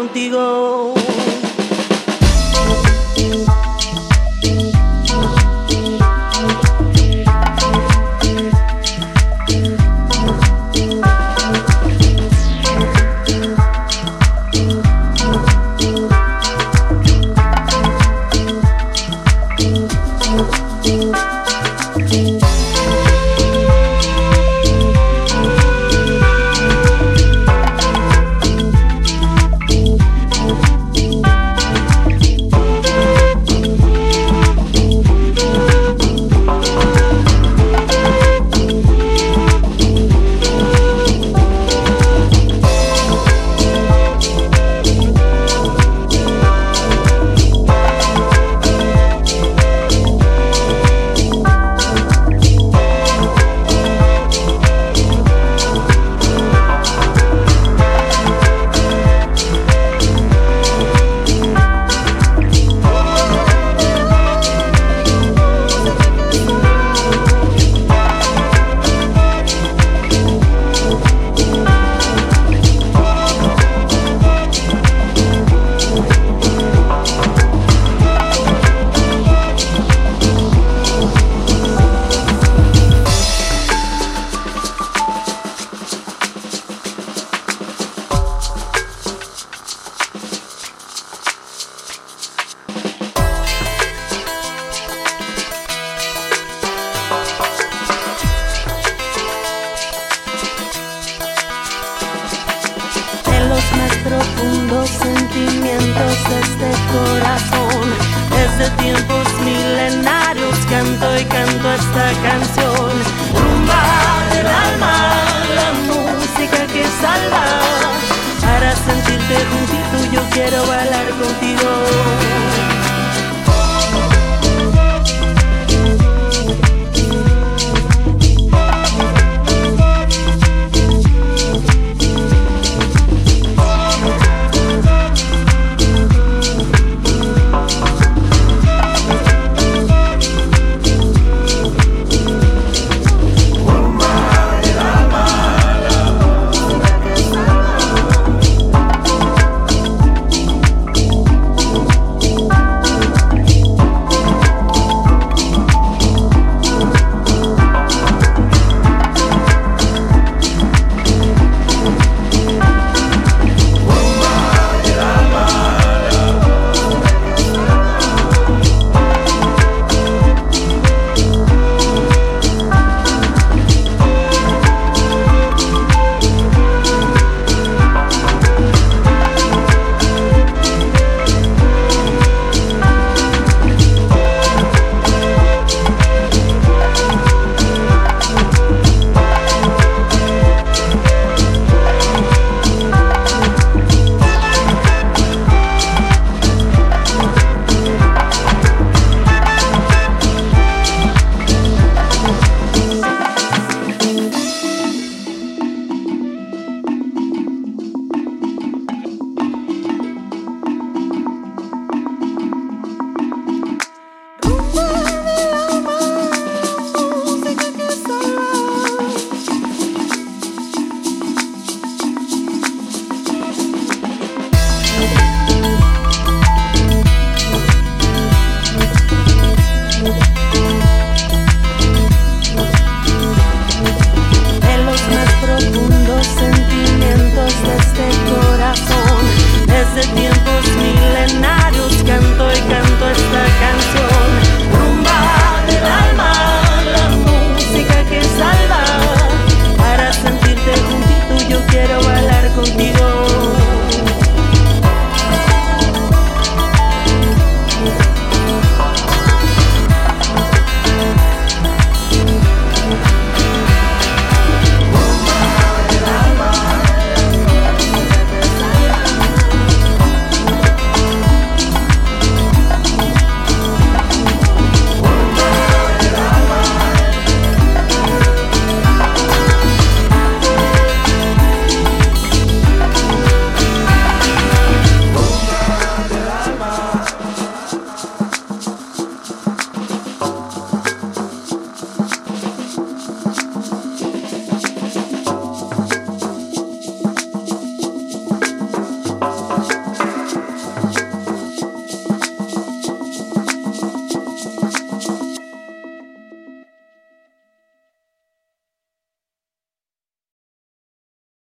contigo. profundos sentimientos de este corazón. Desde tiempos milenarios canto y canto esta canción. myself